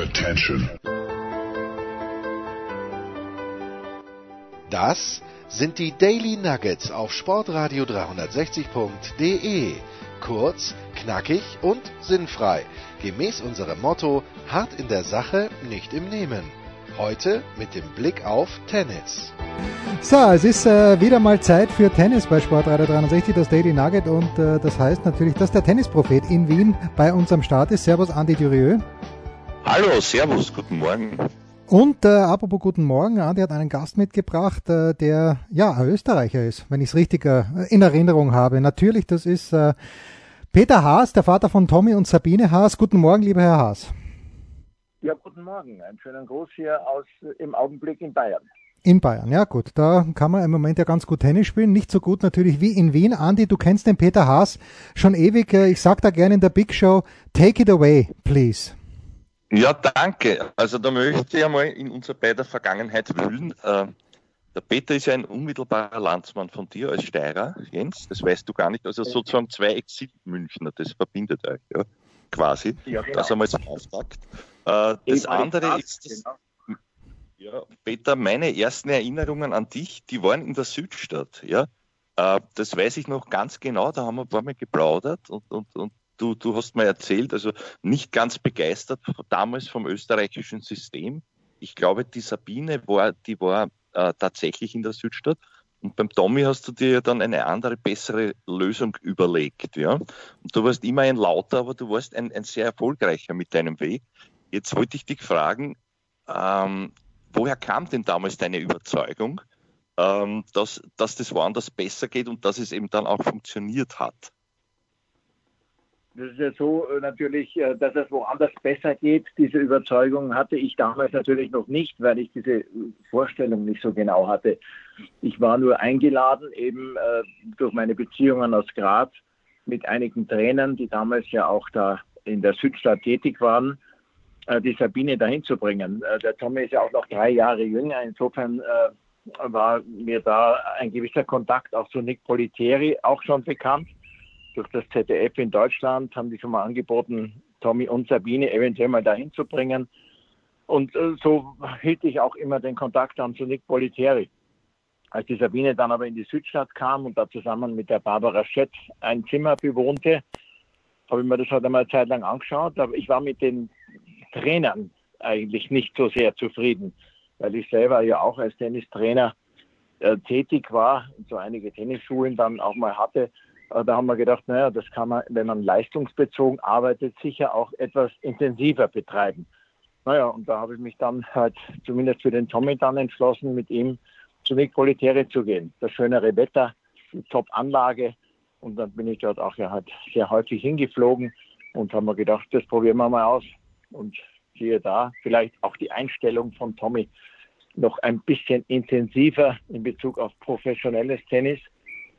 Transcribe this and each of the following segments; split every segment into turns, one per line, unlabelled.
Attention.
Das sind die Daily Nuggets auf Sportradio 360.de. Kurz, knackig und sinnfrei. Gemäß unserem Motto: hart in der Sache, nicht im Nehmen. Heute mit dem Blick auf Tennis.
So, es ist äh, wieder mal Zeit für Tennis bei Sportradio 360, das Daily Nugget. Und äh, das heißt natürlich, dass der Tennisprophet in Wien bei uns am Start ist. Servus, Andi Durieux.
Hallo, servus, guten Morgen.
Und äh, apropos guten Morgen, Andi hat einen Gast mitgebracht, äh, der ja ein Österreicher ist, wenn ich es richtig äh, in Erinnerung habe. Natürlich, das ist äh, Peter Haas, der Vater von Tommy und Sabine Haas. Guten Morgen, lieber Herr Haas.
Ja, guten Morgen. Einen schönen Gruß hier aus im Augenblick in Bayern.
In Bayern, ja gut. Da kann man im Moment ja ganz gut Tennis spielen. Nicht so gut natürlich wie in Wien. Andi, du kennst den Peter Haas schon ewig. Äh, ich sag da gerne in der Big Show, take it away, please.
Ja, danke. Also da möchte ich einmal in unserer beider Vergangenheit wühlen. Äh, der Peter ist ja ein unmittelbarer Landsmann von dir als Steirer, Jens. Das weißt du gar nicht. Also sozusagen zwei Exil-Münchner, das verbindet euch, ja, quasi. Ja, genau. Das einmal zum Auftakt. Äh, das andere ist das, genau. ja, Peter, meine ersten Erinnerungen an dich, die waren in der Südstadt, ja. Äh, das weiß ich noch ganz genau, da haben wir ein paar Mal geplaudert und, und, und du, du hast mir erzählt, also nicht ganz begeistert damals vom österreichischen System. Ich glaube, die Sabine war, die war äh, tatsächlich in der Südstadt. Und beim Tommy hast du dir dann eine andere, bessere Lösung überlegt. Ja? Und du warst immer ein lauter, aber du warst ein, ein sehr erfolgreicher mit deinem Weg. Jetzt wollte ich dich fragen, ähm, woher kam denn damals deine Überzeugung, ähm, dass, dass das woanders besser geht und dass es eben dann auch funktioniert hat?
Das ist ja so äh, natürlich, äh, dass es woanders besser geht. Diese Überzeugung hatte ich damals natürlich noch nicht, weil ich diese Vorstellung nicht so genau hatte. Ich war nur eingeladen, eben äh, durch meine Beziehungen aus Graz mit einigen Trainern, die damals ja auch da in der Südstadt tätig waren, die Sabine dahin zu bringen. Der Tommy ist ja auch noch drei Jahre jünger. Insofern war mir da ein gewisser Kontakt auch zu Nick Politeri auch schon bekannt durch das ZDF in Deutschland haben die schon mal angeboten, Tommy und Sabine eventuell mal dahin zu bringen. Und äh, so hielt ich auch immer den Kontakt an zu Nick Politeri. Als die Sabine dann aber in die Südstadt kam und da zusammen mit der Barbara Schätz ein Zimmer bewohnte, habe ich mir das halt einmal eine Zeit lang angeschaut. Aber ich war mit den Trainern eigentlich nicht so sehr zufrieden, weil ich selber ja auch als Tennistrainer äh, tätig war und so einige Tennisschulen dann auch mal hatte. Äh, da haben wir gedacht, naja, das kann man, wenn man leistungsbezogen arbeitet, sicher auch etwas intensiver betreiben. Naja, und da habe ich mich dann halt zumindest für den Tommy dann entschlossen, mit ihm zu Nick Politäre zu gehen. Das schönere Wetter, die Top-Anlage. Und dann bin ich dort auch ja halt sehr häufig hingeflogen und haben mir gedacht, das probieren wir mal aus. Und siehe da, vielleicht auch die Einstellung von Tommy noch ein bisschen intensiver in Bezug auf professionelles Tennis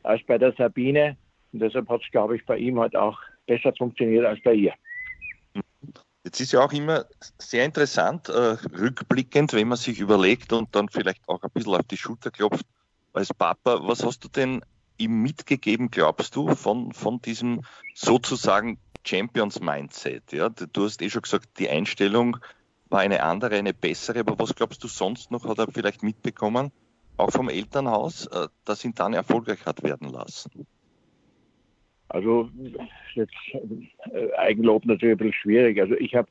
als bei der Sabine. Und deshalb hat es, glaube ich, bei ihm halt auch besser funktioniert als bei ihr.
Jetzt ist ja auch immer sehr interessant, äh, rückblickend, wenn man sich überlegt und dann vielleicht auch ein bisschen auf die Schulter klopft, als Papa, was hast du denn ihm mitgegeben, glaubst du, von, von diesem sozusagen Champions-Mindset? Ja? Du hast eh schon gesagt, die Einstellung war eine andere, eine bessere, aber was glaubst du sonst noch, hat er vielleicht mitbekommen, auch vom Elternhaus, äh, dass ihn dann erfolgreich hat werden lassen?
Also jetzt äh, Eigenlob natürlich ein bisschen schwierig. Also ich habe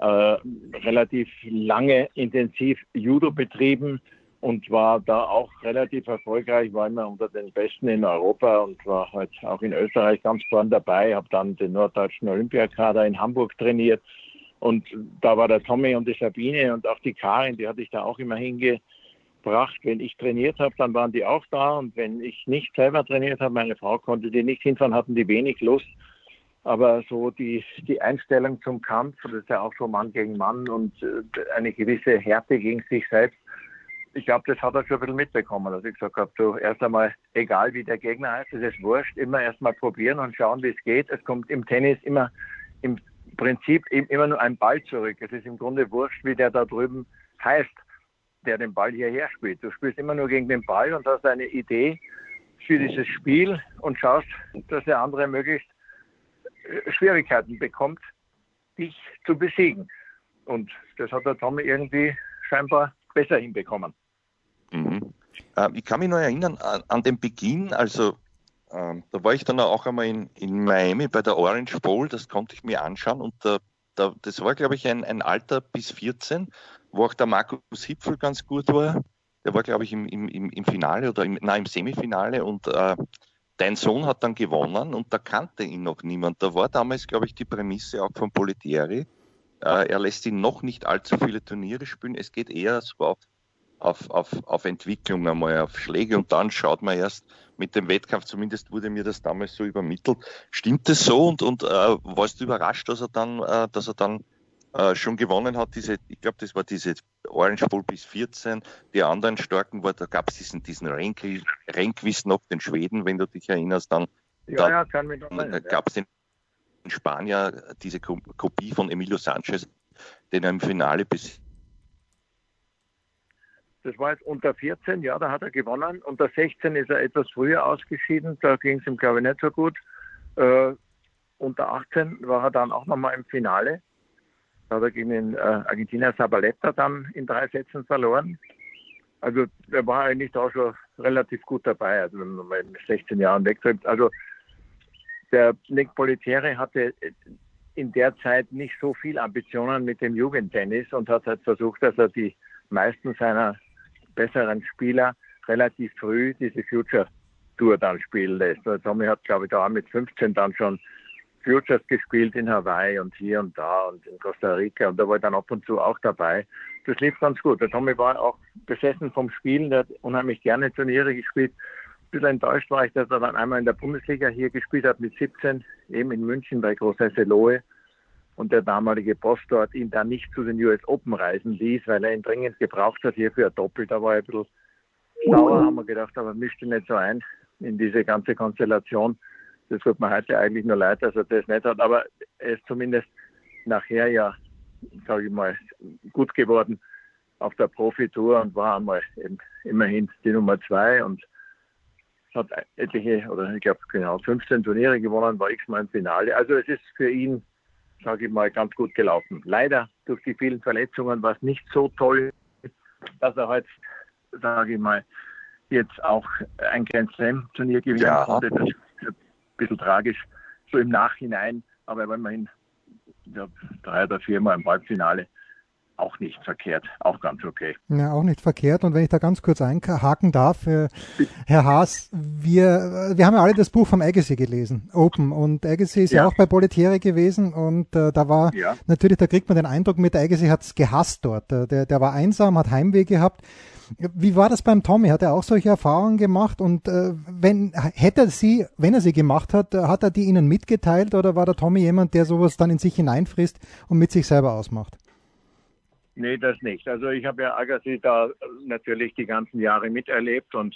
äh, relativ lange intensiv Judo betrieben und war da auch relativ erfolgreich, war immer unter den Besten in Europa und war halt auch in Österreich ganz vorn dabei, habe dann den norddeutschen Olympiakader in Hamburg trainiert und da war der Tommy und die Sabine und auch die Karin, die hatte ich da auch immer hinge gebracht. Wenn ich trainiert habe, dann waren die auch da. Und wenn ich nicht selber trainiert habe, meine Frau konnte die nicht hinfahren, hatten die wenig Lust. Aber so die, die Einstellung zum Kampf, das ist ja auch so Mann gegen Mann und äh, eine gewisse Härte gegen sich selbst. Ich glaube, das hat er schon ein bisschen mitbekommen, dass ich gesagt habe, so erst einmal, egal wie der Gegner heißt, es ist wurscht, immer erst mal probieren und schauen, wie es geht. Es kommt im Tennis immer im Prinzip immer nur ein Ball zurück. Es ist im Grunde wurscht, wie der da drüben heißt der den Ball hierher spielt. Du spielst immer nur gegen den Ball und hast eine Idee für dieses Spiel und schaust, dass der andere möglichst äh, Schwierigkeiten bekommt, dich zu besiegen. Und das hat der Tommy irgendwie scheinbar besser hinbekommen.
Mhm. Äh, ich kann mich noch erinnern an, an den Beginn, also ähm, da war ich dann auch einmal in, in, Miami bei der Orange Bowl, das konnte ich mir anschauen und da, da, das war, glaube ich, ein, ein, Alter bis 14, wo auch der Markus Hipfel ganz gut war. Der war, glaube ich, im, im, im Finale oder im, nein, im Semifinale und äh, dein Sohn hat dann gewonnen und da kannte ihn noch niemand. Da war damals, glaube ich, die Prämisse auch von Politieri. Äh, er lässt ihn noch nicht allzu viele Turniere spielen. Es geht eher so auf auf, auf, auf Entwicklung einmal, auf Schläge und dann schaut man erst mit dem Wettkampf, zumindest wurde mir das damals so übermittelt. Stimmt das so und, und äh, warst du überrascht, dass er dann, äh, dass er dann äh, schon gewonnen hat, diese, ich glaube, das war diese Orange Bowl bis 14, die anderen starken war, da gab es diesen, diesen Rehnquist noch, den Schweden, wenn du dich erinnerst, dann,
ja, da, ja,
gab es den Spanier, diese Kopie von Emilio Sanchez, den er im Finale bis
das war jetzt unter 14, ja, da hat er gewonnen. Unter 16 ist er etwas früher ausgeschieden, da ging es ihm, glaube ich, nicht so gut. Äh, unter 18 war er dann auch nochmal im Finale. Da hat er gegen den äh, Argentinier Sabaletta dann in drei Sätzen verloren. Also er war eigentlich da schon relativ gut dabei, also wenn man mit 16 Jahren wegtrifft. Also der Nick Politiere hatte in der Zeit nicht so viel Ambitionen mit dem Jugendtennis und hat halt versucht, dass er die meisten seiner besseren Spieler relativ früh diese Future Tour dann spielen lässt. Also Tommy hat, glaube ich, da mit 15 dann schon Futures gespielt in Hawaii und hier und da und in Costa Rica und da war ich dann ab und zu auch dabei. Das lief ganz gut. Der Tommy war auch besessen vom Spielen, der hat unheimlich gerne Turniere gespielt. Ein bisschen enttäuscht war ich, dass er dann einmal in der Bundesliga hier gespielt hat mit 17, eben in München bei Großhesse Lohe und der damalige Boss dort ihn dann nicht zu den US Open reisen ließ, weil er ihn dringend gebraucht hat hier für ein Doppel. Da war er ein bisschen sauer, haben wir gedacht, aber mischt ihn nicht so ein in diese ganze Konstellation. Das tut mir heute eigentlich nur leid, dass er das nicht hat, aber er ist zumindest nachher ja, sage ich mal, gut geworden auf der Profitour und war einmal immerhin die Nummer zwei und hat etliche, oder ich glaube genau 15 Turniere gewonnen, war x-mal im Finale. Also es ist für ihn sage ich mal, ganz gut gelaufen. Leider durch die vielen Verletzungen war es nicht so toll, dass er heute, sage ich mal, jetzt auch ein Grand Slam Turnier gewinnen ja. konnte. Das bisschen tragisch, so im Nachhinein, aber er immerhin ja, drei oder viermal im Halbfinale auch nicht verkehrt, auch ganz okay.
Ja, auch nicht verkehrt. Und wenn ich da ganz kurz einhaken darf, äh, Herr Haas, wir, wir haben ja alle das Buch vom Agassi gelesen, Open. Und Agassi ist ja, ja auch bei Politiere gewesen und äh, da war ja. natürlich, da kriegt man den Eindruck mit, Agassi hat es gehasst dort. Äh, der, der war einsam, hat Heimweh gehabt. Wie war das beim Tommy? Hat er auch solche Erfahrungen gemacht? Und äh, wenn hätte er sie, wenn er sie gemacht hat, hat er die Ihnen mitgeteilt oder war der Tommy jemand, der sowas dann in sich hineinfrisst und mit sich selber ausmacht?
Nee, das nicht. Also ich habe ja Agassi da natürlich die ganzen Jahre miterlebt und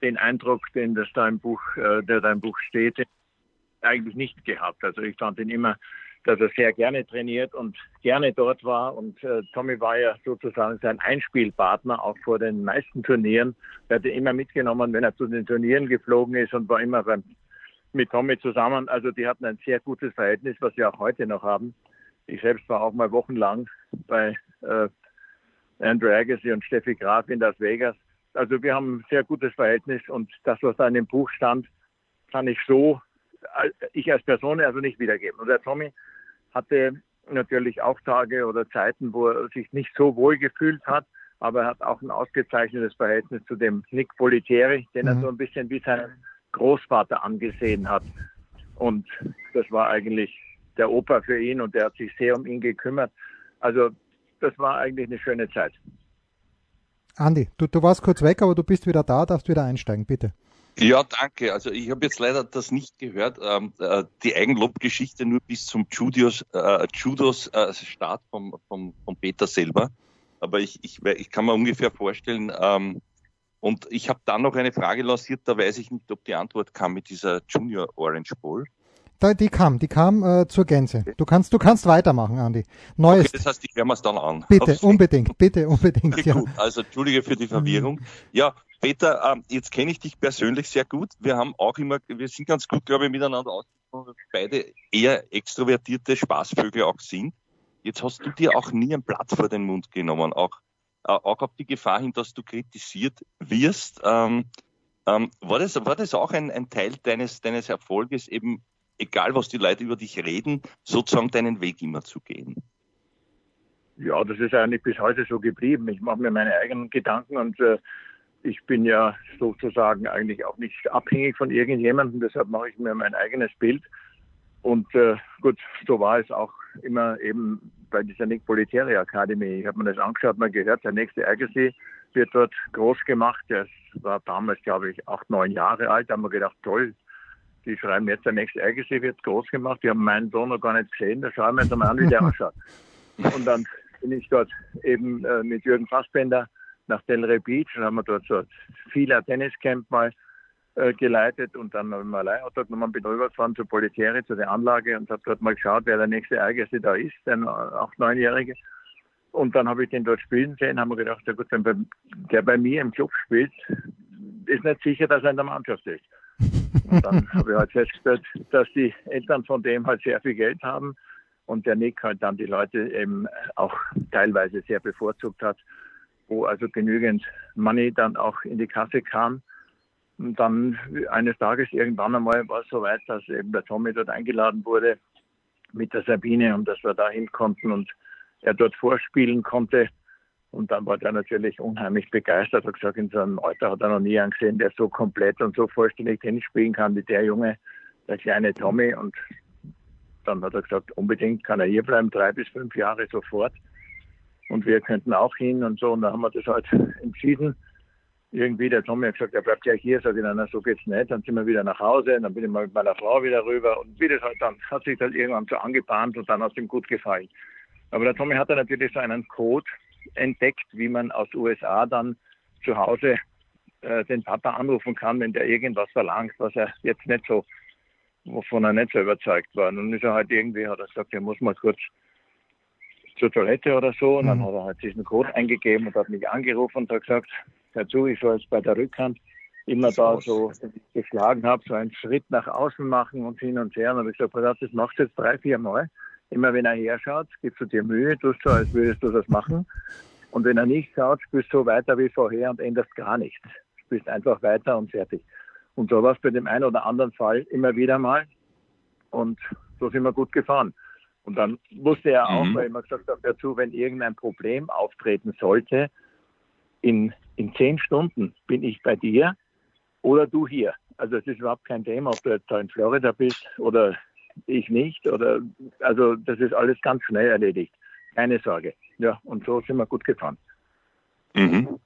den Eindruck, den das da im Buch, äh, der im Buch steht, eigentlich nicht gehabt. Also ich fand ihn immer, dass er sehr gerne trainiert und gerne dort war. Und äh, Tommy war ja sozusagen sein Einspielpartner auch vor den meisten Turnieren. Er hatte immer mitgenommen, wenn er zu den Turnieren geflogen ist und war immer beim, mit Tommy zusammen. Also die hatten ein sehr gutes Verhältnis, was sie auch heute noch haben. Ich selbst war auch mal wochenlang bei äh, Andrew Agassi und Steffi Graf in Las Vegas. Also wir haben ein sehr gutes Verhältnis und das, was da in dem Buch stand, kann ich so, äh, ich als Person also nicht wiedergeben. Und der Tommy hatte natürlich auch Tage oder Zeiten, wo er sich nicht so wohl gefühlt hat, aber er hat auch ein ausgezeichnetes Verhältnis zu dem Nick Politieri, den mhm. er so ein bisschen wie seinen Großvater angesehen hat. Und das war eigentlich der Opa für ihn und der hat sich sehr um ihn gekümmert. Also das war eigentlich eine schöne Zeit.
Andi, du, du warst kurz weg, aber du bist wieder da, darfst wieder einsteigen, bitte.
Ja, danke. Also ich habe jetzt leider das nicht gehört, ähm, äh, die Eigenlobgeschichte nur bis zum Judos, äh, Judos äh, Start vom, vom, vom Peter selber. Aber ich, ich, ich kann mir ungefähr vorstellen, ähm, und ich habe dann noch eine Frage lanciert, da weiß ich nicht, ob die Antwort kam mit dieser Junior Orange Bowl.
Da, die kam, die kam äh, zur Gänze. Du kannst, du kannst weitermachen, Andi.
Neues. Okay, das heißt, ich höre mir es dann an.
Bitte, Aufs unbedingt, bitte, unbedingt. Okay,
ja. Gut, also entschuldige für die Verwirrung. Ja, Peter, ähm, jetzt kenne ich dich persönlich sehr gut. Wir haben auch immer, wir sind ganz gut, glaube ich, miteinander dass beide eher extrovertierte Spaßvögel auch sind. jetzt hast du dir auch nie ein Blatt vor den Mund genommen, auch, auch auf die Gefahr hin, dass du kritisiert wirst. Ähm, ähm, war, das, war das auch ein, ein Teil deines, deines Erfolges, eben egal was die Leute über dich reden, sozusagen deinen Weg immer zu gehen?
Ja, das ist eigentlich bis heute so geblieben. Ich mache mir meine eigenen Gedanken und äh, ich bin ja sozusagen eigentlich auch nicht abhängig von irgendjemandem, deshalb mache ich mir mein eigenes Bild. Und äh, gut, so war es auch immer eben bei dieser Nick Politäre Akademie. Ich habe mir das angeschaut, mal gehört, der nächste Agassi wird dort groß gemacht. Der war damals, glaube ich, acht, neun Jahre alt. Da haben wir gedacht, toll, die schreiben jetzt, der nächste Agassi wird groß gemacht. Die haben meinen Sohn noch gar nicht gesehen. Da schauen wir uns mal an, wie der ausschaut. Und dann bin ich dort eben äh, mit Jürgen Fassbender nach Delray Beach und haben wir dort so ein vieler Tenniscamp mal äh, geleitet und dann haben wir Leihauto genommen, bin rübergefahren zur Politäre, zu der Anlage und habe dort mal geschaut, wer der nächste Ereignis da ist, der acht, neunjährige. Und dann habe ich den dort spielen sehen, haben wir gedacht, ja gut, wenn der bei mir im Club spielt, ist nicht sicher, dass er in der Mannschaft ist. Und dann habe ich halt festgestellt, dass die Eltern von dem halt sehr viel Geld haben und der Nick halt dann die Leute eben auch teilweise sehr bevorzugt hat, wo also genügend Money dann auch in die Kasse kam. Und dann eines Tages irgendwann einmal war es soweit, dass eben der Tommy dort eingeladen wurde mit der Sabine und dass wir da hin konnten und er dort vorspielen konnte. Und dann war der natürlich unheimlich begeistert, hat gesagt, in seinem Alter hat er noch nie einen gesehen, der so komplett und so vollständig Tennis spielen kann wie der Junge, der kleine Tommy. Und dann hat er gesagt, unbedingt kann er hier bleiben, drei bis fünf Jahre sofort. Und wir könnten auch hin und so. Und dann haben wir das halt entschieden. Irgendwie, der Tommy hat gesagt, er bleibt gleich hier. Sag ich, na, so geht's nicht. Dann sind wir wieder nach Hause. Dann bin ich mal mit meiner Frau wieder rüber. Und wie das halt dann, hat sich dann irgendwann so angebahnt und dann hat es ihm gut gefallen. Aber der Tommy hat dann natürlich so einen Code entdeckt, wie man aus USA dann zu Hause äh, den Papa anrufen kann, wenn der irgendwas verlangt, was er jetzt nicht so wovon er nicht so überzeugt war. Nun ist er halt irgendwie, hat er gesagt, er muss mal kurz zur Toilette oder so. Und dann mhm. hat er halt diesen Code eingegeben und hat mich angerufen und hat gesagt, hör zu, ich soll jetzt bei der Rückhand immer da so geschlagen habe, so einen Schritt nach außen machen und hin und her. Und dann habe ich gesagt, das machst du jetzt drei, vier Mal. Immer wenn er herschaut, gibst du dir Mühe, tust so, als würdest du das machen. Und wenn er nicht schaut, spielst du so weiter wie vorher und änderst gar nichts. Spielst einfach weiter und fertig. Und so war es bei dem einen oder anderen Fall immer wieder mal. Und so sind wir gut gefahren. Und dann wusste er auch, mhm. weil ich immer gesagt habe, dazu, wenn irgendein Problem auftreten sollte, in, in zehn Stunden bin ich bei dir oder du hier. Also es ist überhaupt kein Thema, ob du jetzt da in Florida bist oder ich nicht. Oder also das ist alles ganz schnell erledigt. Keine Sorge. Ja, und so sind wir gut gefahren.
Mhm.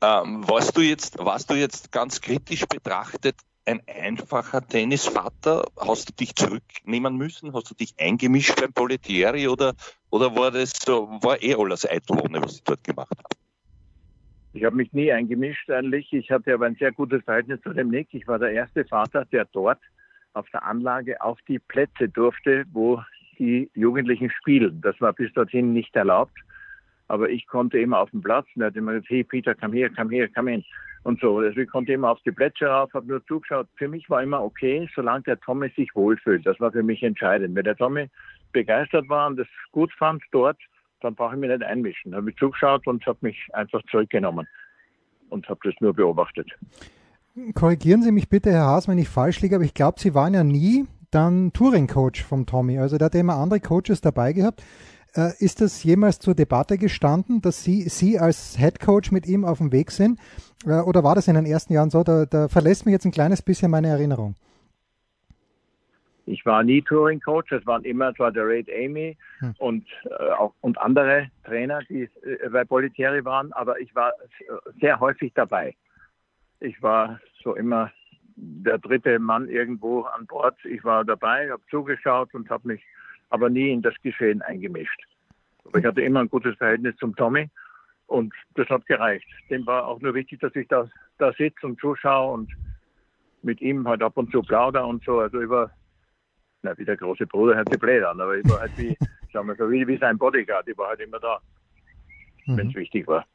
Ähm, warst du jetzt, warst du jetzt ganz kritisch betrachtet ein einfacher Tennisvater? Hast du dich zurücknehmen müssen? Hast du dich eingemischt beim Politieri oder, oder war das so, war eh alles Eitel was ich dort gemacht habe?
Ich habe mich nie eingemischt eigentlich. Ich hatte aber ein sehr gutes Verhältnis zu dem Nick. Ich war der erste Vater, der dort auf der Anlage auf die Plätze durfte, wo die Jugendlichen spielen. Das war bis dorthin nicht erlaubt. Aber ich konnte immer auf dem Platz und er hat immer gesagt, hey Peter, komm her, komm her, komm hin. Und so. Also ich konnte immer auf die Plätze rauf, habe nur zugeschaut. Für mich war immer okay, solange der Tommy sich wohlfühlt. Das war für mich entscheidend. Wenn der Tommy begeistert war und das gut fand dort, dann brauche ich mich nicht einmischen. Da habe ich zugeschaut und habe mich einfach zurückgenommen und habe das nur beobachtet.
Korrigieren Sie mich bitte, Herr Haas, wenn ich falsch liege, aber ich glaube, Sie waren ja nie dann Touring-Coach vom Tommy. Also der hat immer andere Coaches dabei gehabt. Äh, ist das jemals zur Debatte gestanden, dass Sie, Sie als Head Coach mit ihm auf dem Weg sind? Äh, oder war das in den ersten Jahren so? Da, da verlässt mich jetzt ein kleines bisschen meine Erinnerung.
Ich war nie Touring Coach, es waren immer zwar der Raid Amy hm. und äh, auch und andere Trainer, die äh, bei Politieri waren, aber ich war sehr häufig dabei. Ich war so immer der dritte Mann irgendwo an Bord. Ich war dabei, habe zugeschaut und habe mich aber nie in das Geschehen eingemischt. Aber ich hatte immer ein gutes Verhältnis zum Tommy und das hat gereicht. Dem war auch nur wichtig, dass ich da, da sitze und zuschaue und mit ihm halt ab und zu plauder und so. Also über, na, wie der große Bruder hört sich blöd an, aber ich war halt wie, sagen wir so, wie, wie sein Bodyguard. Ich war halt immer da, mhm. wenn es wichtig war.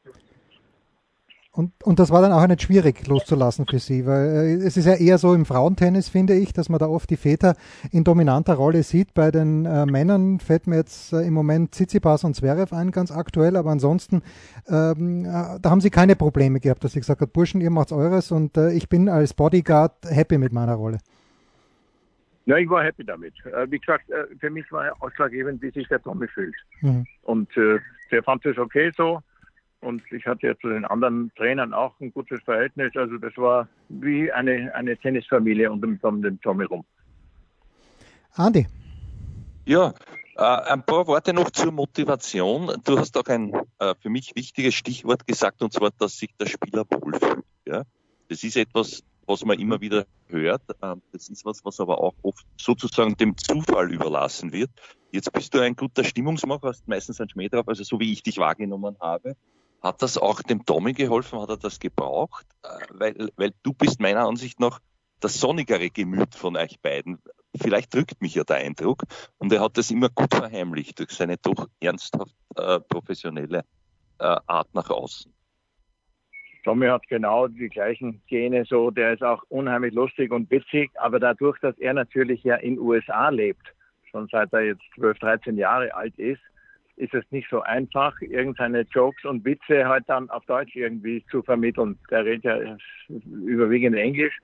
Und, und das war dann auch nicht schwierig loszulassen für Sie, weil äh, es ist ja eher so im Frauentennis, finde ich, dass man da oft die Väter in dominanter Rolle sieht. Bei den äh, Männern fällt mir jetzt äh, im Moment Tsitsipas und Zverev ein, ganz aktuell, aber ansonsten, ähm, äh, da haben Sie keine Probleme gehabt, dass Sie gesagt hat, Burschen, ihr macht's eures und äh, ich bin als Bodyguard happy mit meiner Rolle.
Ja, ich war happy damit. Äh, wie gesagt, für mich war ausschlaggebend, wie sich der Tommy fühlt. Mhm. Und der fand es okay so und ich hatte ja zu den anderen Trainern auch ein gutes Verhältnis. Also das war wie eine, eine Tennisfamilie um den, um den Tommy rum.
Andi.
Ja, äh, ein paar Worte noch zur Motivation. Du hast auch ein äh, für mich wichtiges Stichwort gesagt, und zwar, dass sich der Spieler wohlfühlt. Ja? Das ist etwas, was man immer wieder hört. Äh, das ist was, was aber auch oft sozusagen dem Zufall überlassen wird. Jetzt bist du ein guter Stimmungsmacher, hast meistens ein Schmäh drauf, also so wie ich dich wahrgenommen habe. Hat das auch dem Tommy geholfen? Hat er das gebraucht? Äh, weil, weil du bist meiner Ansicht nach das sonnigere Gemüt von euch beiden. Vielleicht drückt mich ja der Eindruck. Und er hat das immer gut verheimlicht durch seine doch ernsthaft äh, professionelle äh, Art nach außen.
Tommy hat genau die gleichen Gene, so der ist auch unheimlich lustig und witzig, aber dadurch, dass er natürlich ja in USA lebt, schon seit er jetzt 12, 13 Jahre alt ist, ist es nicht so einfach, irgendeine Jokes und Witze halt dann auf Deutsch irgendwie zu vermitteln. Der redet ja überwiegend Englisch.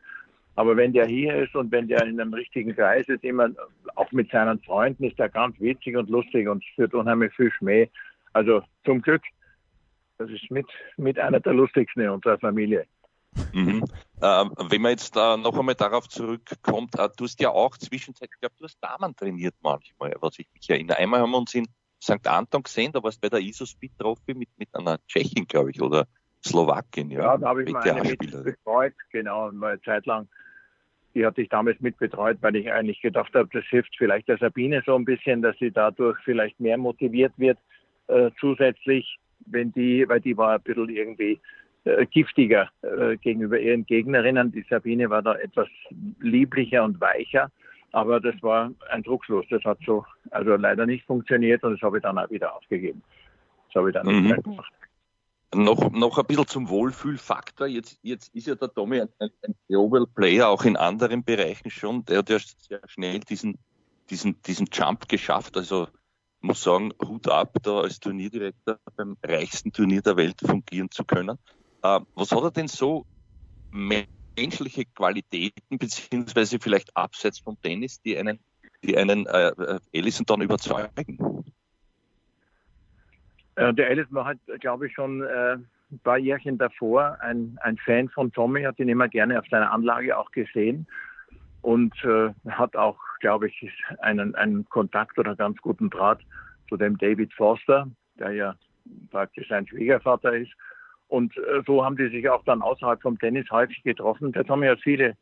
Aber wenn der hier ist und wenn der in einem richtigen Kreis ist, immer auch mit seinen Freunden, ist er ganz witzig und lustig und führt unheimlich viel Schmäh. Also zum Glück, das ist mit, mit einer der lustigsten in unserer Familie.
Mhm. Äh, wenn man jetzt da noch einmal darauf zurückkommt, äh, du hast ja auch zwischenzeitlich, ich glaube, du hast Damen trainiert manchmal, was ich mich erinnere. Einmal haben wir uns in St. Anton gesehen, da warst du bei der ISO-Speed Trophy mit, mit einer Tschechin, glaube ich, oder Slowakin,
ja. Ja, da habe ich mal eine mit betreut, genau, mal eine Zeit lang. Die hatte ich damals mit betreut, weil ich eigentlich gedacht habe, das hilft vielleicht der Sabine so ein bisschen, dass sie dadurch vielleicht mehr motiviert wird, äh, zusätzlich, wenn die, weil die war ein bisschen irgendwie äh, giftiger äh, gegenüber ihren Gegnerinnen. Die Sabine war da etwas lieblicher und weicher. Aber das war ein Druckslos. Das hat so also leider nicht funktioniert und das habe ich dann auch wieder aufgegeben. Das habe ich dann mhm. nicht gemacht.
Noch, noch ein bisschen zum Wohlfühlfaktor. Jetzt, jetzt ist ja der Tommy ein, ein, ein Global Player, auch in anderen Bereichen schon. Der hat ja sehr schnell diesen, diesen, diesen Jump geschafft. Also muss sagen, Hut ab, da als Turnierdirektor beim reichsten Turnier der Welt fungieren zu können. Äh, was hat er denn so menschliche Qualitäten, beziehungsweise vielleicht abseits vom Tennis, die einen, die einen äh, äh Ellison dann überzeugen?
Äh, der Ellison war halt, glaube ich, schon äh, ein paar Jährchen davor ein, ein Fan von Tommy, hat ihn immer gerne auf seiner Anlage auch gesehen und äh, hat auch, glaube ich, einen, einen Kontakt oder ganz guten Draht zu dem David Forster, der ja praktisch sein Schwiegervater ist. Und äh, so haben die sich auch dann außerhalb vom Tennis häufig getroffen. Der Tommy hat viele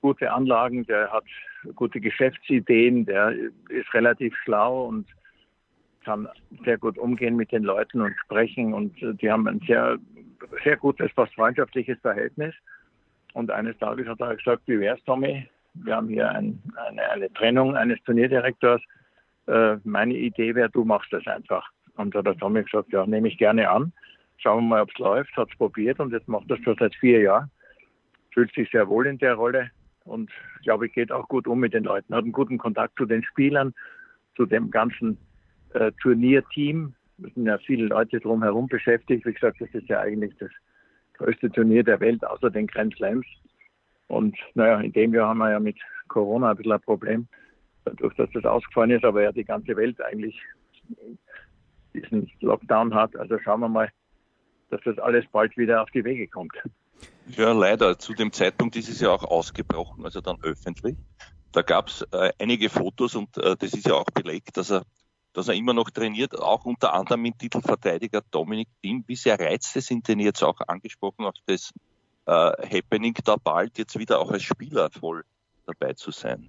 gute Anlagen, der hat gute Geschäftsideen, der ist relativ schlau und kann sehr gut umgehen mit den Leuten und sprechen und äh, die haben ein sehr, sehr gutes, fast freundschaftliches Verhältnis. Und eines Tages hat er gesagt, wie wär's, Tommy? Wir haben hier ein, eine, eine, Trennung eines Turnierdirektors. Äh, meine Idee wäre, du machst das einfach. Und da hat der Tommy gesagt, ja, nehme ich gerne an. Schauen wir mal, ob es läuft. Hat es probiert und jetzt macht das schon seit vier Jahren. Fühlt sich sehr wohl in der Rolle und glaube ich, geht auch gut um mit den Leuten. Hat einen guten Kontakt zu den Spielern, zu dem ganzen äh, Turnierteam. Es sind ja viele Leute drumherum beschäftigt. Wie gesagt, das ist ja eigentlich das größte Turnier der Welt außer den Grand Slams. Und naja, in dem Jahr haben wir ja mit Corona ein bisschen ein Problem, dadurch, dass das ausgefallen ist, aber ja die ganze Welt eigentlich diesen Lockdown hat. Also schauen wir mal, dass das alles bald wieder auf die Wege kommt.
Ja, leider. Zu dem Zeitpunkt ist es ja auch ausgebrochen, also dann öffentlich. Da gab es äh, einige Fotos und äh, das ist ja auch belegt, dass er, dass er immer noch trainiert, auch unter anderem mit Titelverteidiger Dominik Thiem. Wie sehr Reize sind denn jetzt auch angesprochen auf das äh, Happening da bald jetzt wieder auch als Spieler voll dabei zu sein?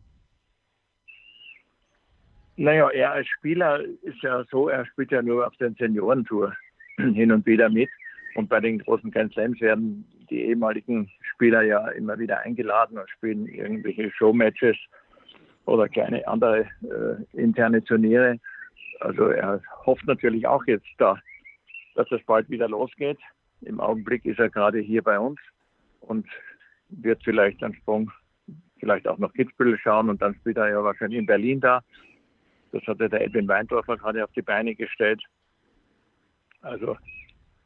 Naja, er als Spieler ist ja so, er spielt ja nur auf den Seniorentour hin und wieder mit. Und bei den großen Grand Slams werden die ehemaligen Spieler ja immer wieder eingeladen und spielen irgendwelche Showmatches oder kleine andere äh, interne Turniere. Also er hofft natürlich auch jetzt da, dass es bald wieder losgeht. Im Augenblick ist er gerade hier bei uns und wird vielleicht einen Sprung, vielleicht auch noch Kitzbühel schauen und dann spielt er ja wahrscheinlich in Berlin da. Das hatte der Edwin Weindorfer gerade auf die Beine gestellt.
Also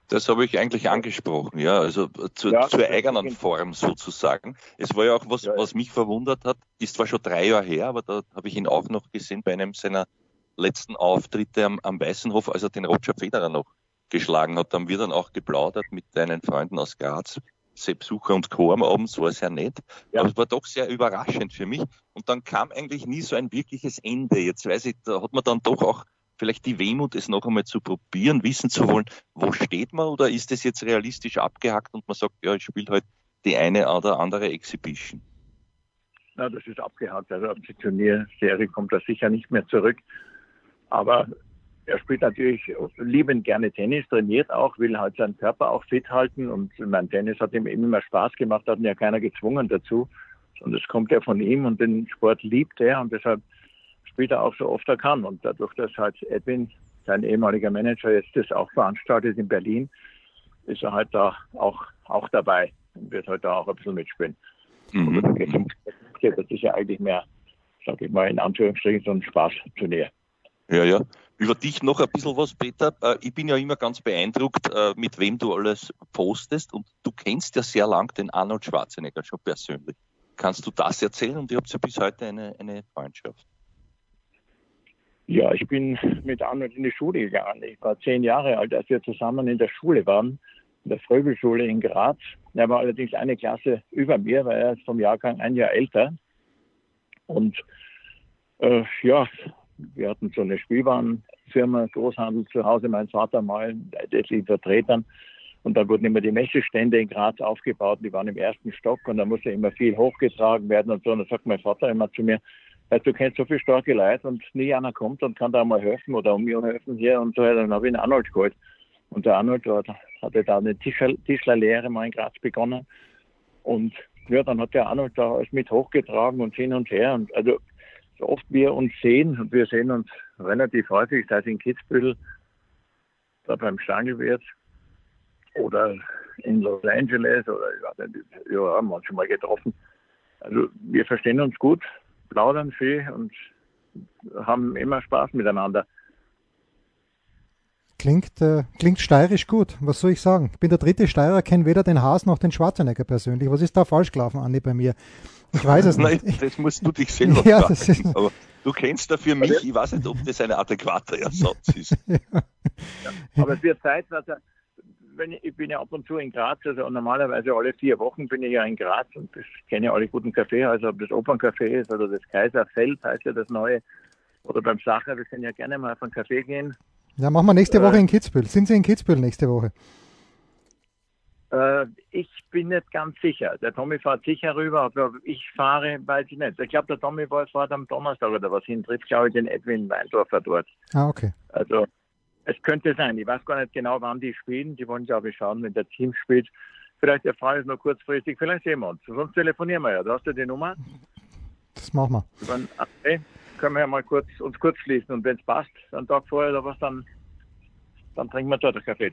das habe ich eigentlich angesprochen, ja, also zu, ja, zur eigenen Form sozusagen. Es war ja auch was, ja, was mich verwundert hat, ist zwar schon drei Jahre her, aber da habe ich ihn auch noch gesehen bei einem seiner letzten Auftritte am, am Weißenhof, als er den Roger Federer noch geschlagen hat. Da haben wir dann auch geplaudert mit deinen Freunden aus Graz, Sepp Sucher und Co. am Abend, war sehr nett. Ja. Aber es war doch sehr überraschend für mich. Und dann kam eigentlich nie so ein wirkliches Ende. Jetzt weiß ich, da hat man dann doch auch vielleicht die Wehmut, es noch einmal zu probieren, wissen zu wollen, wo steht man oder ist es jetzt realistisch abgehackt und man sagt, ja, ich spiele halt die eine oder andere Exhibition?
Na, das ist abgehakt. Also auf die Turnierserie kommt er sicher nicht mehr zurück. Aber er spielt natürlich liebend gerne Tennis, trainiert auch, will halt seinen Körper auch fit halten und mein Tennis hat ihm immer Spaß gemacht, hat ihn ja keiner gezwungen dazu, sondern es kommt ja von ihm und den Sport liebt er und deshalb spielt er auch so oft er kann und dadurch, dass halt Edwin, sein ehemaliger Manager, jetzt das auch veranstaltet in Berlin, ist er halt da auch, auch dabei und wird halt da auch ein bisschen mitspielen. Mhm. Das ist ja eigentlich mehr, sag ich mal, in Anführungsstrichen so ein Spaßturnier.
Ja, ja. Über dich noch ein bisschen was, Peter. Äh, ich bin ja immer ganz beeindruckt, äh, mit wem du alles postest. Und du kennst ja sehr lang den Arnold Schwarzenegger schon persönlich. Kannst du das erzählen? Und ihr habt ja bis heute eine, eine Freundschaft.
Ja, ich bin mit Arnold in die Schule gegangen. Ich war zehn Jahre alt, als wir zusammen in der Schule waren, in der Fröbelschule in Graz. Er war allerdings eine Klasse über mir, weil er ist vom Jahrgang ein Jahr älter. Und äh, ja, wir hatten so eine Spielwarenfirma, Großhandel zu Hause, mein Vater mal, etlichen Vertretern. Und da wurden immer die Messestände in Graz aufgebaut, die waren im ersten Stock und da musste immer viel hochgetragen werden und so. Und da sagt mein Vater immer zu mir, du kennst so viele starke Leute und nie einer kommt und kann da mal helfen oder um mir helfen hier und so. Dann habe ich einen Arnold geholt. Und der Arnold dort hatte da eine Tischler, Tischlerlehre mal in Graz begonnen. Und ja, dann hat der Arnold da alles mit hochgetragen und hin und her. Und also so oft wir uns sehen, und wir sehen uns relativ häufig, sei es in Kitzbühel, da beim Stangelwirt oder in Los Angeles oder ja, haben wir uns schon mal getroffen. Also wir verstehen uns gut, plaudern viel und haben immer Spaß miteinander.
Klingt, äh, klingt steirisch gut. Was soll ich sagen? Ich bin der dritte Steirer, kenne weder den Haas noch den Schwarzenegger persönlich. Was ist da falsch gelaufen, Andi, bei mir? Ich weiß es nicht.
Nein, das musst du dich selber ja, fragen. Aber du kennst dafür mich. Ich weiß nicht, ob das ein adäquater Ersatz ist. ja.
Ja, aber es wird Zeit, dass er, wenn ich, ich, bin ja ab und zu in Graz, also normalerweise alle vier Wochen bin ich ja in Graz und ich kenne alle guten Kaffeehäuser, ob das Operncafé ist oder das Kaiserfeld heißt ja das neue oder beim Sacher, wir können ja gerne mal auf einen Kaffee gehen
ja, machen wir nächste Woche äh, in Kitzbühel. Sind Sie in Kitzbühel nächste Woche?
Äh, ich bin nicht ganz sicher. Der Tommy fährt sicher rüber, aber ich fahre, weiß ich nicht. Ich glaube, der Tommy fährt am Donnerstag oder was hin, trifft, glaube ich, den Edwin Weindorfer dort.
Ah, okay.
Also, es könnte sein. Ich weiß gar nicht genau, wann die spielen. Die wollen, glaube ich, schauen, wenn der Team spielt. Vielleicht erfahren wir es noch kurzfristig. Vielleicht sehen wir uns. Sonst telefonieren wir ja. Du hast ja die Nummer.
Das machen wir.
Dann, okay können wir ja mal kurz, uns kurz schließen und wenn es passt, einen Tag vorher oder was, dann, dann trinken wir dort ein Kaffee.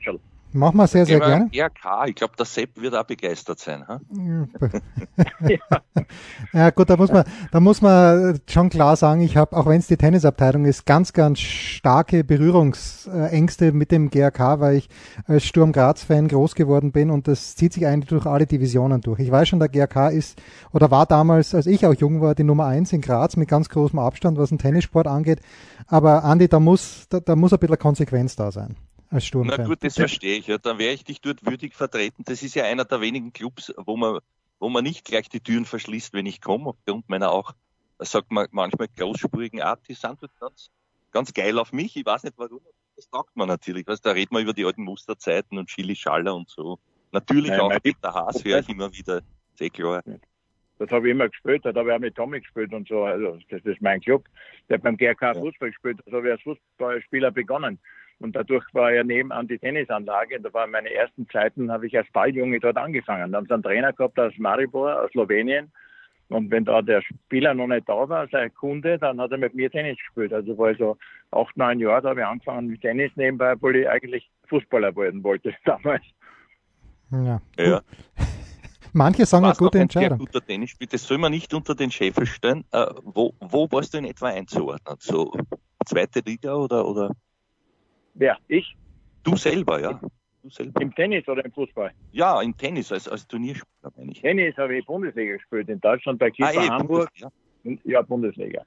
Machen wir sehr, sehr gerne.
RK, ich glaube, der Sepp wird auch begeistert sein.
ja. ja gut, da muss man, da muss man schon klar sagen, ich habe, auch wenn es die Tennisabteilung ist, ganz, ganz starke Berührungsängste mit dem GRK, weil ich als Sturm Graz-Fan groß geworden bin und das zieht sich eigentlich durch alle Divisionen durch. Ich weiß schon, der GRK ist oder war damals, als ich auch jung war, die Nummer eins in Graz mit ganz großem Abstand, was den Tennissport angeht. Aber Andi, da muss, da, da muss ein bisschen Konsequenz da sein als Sturmfan.
Na gut, das verstehe ich. Ja. Dann wäre ich dich dort würdig vertreten. Das ist ja einer der wenigen Clubs, wo man, wo man nicht gleich die Türen verschließt, wenn ich komme, aufgrund meiner auch, sagt man manchmal großspurigen Art, die sind ganz, ganz geil auf mich. Ich weiß nicht warum. Das taugt man natürlich. Weißt, da redet man über die alten Musterzeiten und Chili Schaller und so. Natürlich Nein, auch Peter Haas höre ich immer wieder. Sehr klar.
Das habe ich immer gespielt, da habe ich auch mit Tommy gespielt und so. Also das ist mein Club. Der hat beim GRK ja. Fußball gespielt, da habe ich als Fußballspieler begonnen. Und dadurch war er nebenan die Tennisanlage. Und da waren meine ersten Zeiten, habe ich als Balljunge dort angefangen. Da haben sie einen Trainer gehabt aus Maribor, aus Slowenien. Und wenn da der Spieler noch nicht da war, sein Kunde, dann hat er mit mir Tennis gespielt. Also war ich so acht, neun Jahre, da habe ich angefangen mit Tennis nebenbei, obwohl ich eigentlich Fußballer werden wollte damals.
Ja.
Ja.
Manche sagen eine gute Entscheidung.
guter Tennisspieler. Das soll man nicht unter den Scheffel stellen. Äh, wo, wo warst du in etwa einzuordnen? So zweite Liga oder, oder
Wer? Ich?
du selber, ja? Du selber.
Im Tennis oder im Fußball?
Ja, im Tennis als, als Turnierspieler, meine ich.
Tennis habe ich Bundesliga gespielt, in Deutschland bei Kiefer
eh,
Hamburg.
Bundes-
ja. Bundesliga.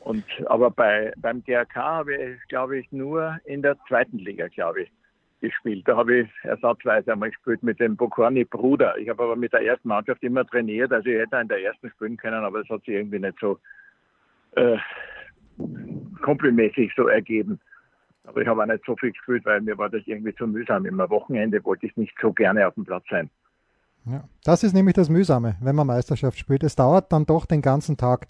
Und, aber bei, beim DRK habe ich, glaube ich, nur in der zweiten Liga, glaube ich, gespielt. Da habe ich ersatzweise einmal gespielt mit dem Bokorni Bruder. Ich habe aber mit der ersten Mannschaft immer trainiert, also ich hätte in der ersten spielen können, aber es hat sich irgendwie nicht so äh, komplimäßig so ergeben. Aber ich habe auch nicht so viel gespielt, weil mir war das irgendwie zu mühsam. Immer Wochenende wollte ich nicht so gerne auf dem Platz sein.
Ja. Das ist nämlich das Mühsame, wenn man Meisterschaft spielt. Es dauert dann doch den ganzen Tag,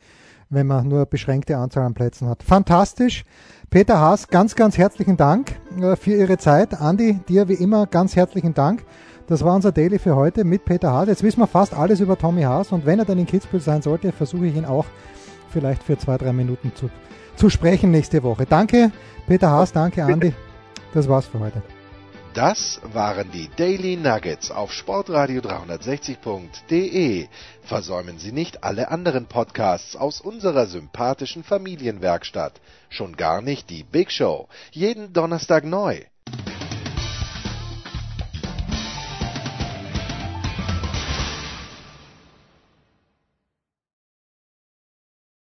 wenn man nur eine beschränkte Anzahl an Plätzen hat. Fantastisch. Peter Haas, ganz, ganz herzlichen Dank äh, für Ihre Zeit. Andi, dir wie immer ganz herzlichen Dank. Das war unser Daily für heute mit Peter Haas. Jetzt wissen wir fast alles über Tommy Haas und wenn er dann in Kitzbühel sein sollte, versuche ich ihn auch vielleicht für zwei, drei Minuten zu, zu sprechen nächste Woche. Danke, Peter Haas, danke, Andi. Das war's für heute.
Das waren die Daily Nuggets auf Sportradio 360.de. Versäumen Sie nicht alle anderen Podcasts aus unserer sympathischen Familienwerkstatt. Schon gar nicht die Big Show. Jeden Donnerstag neu.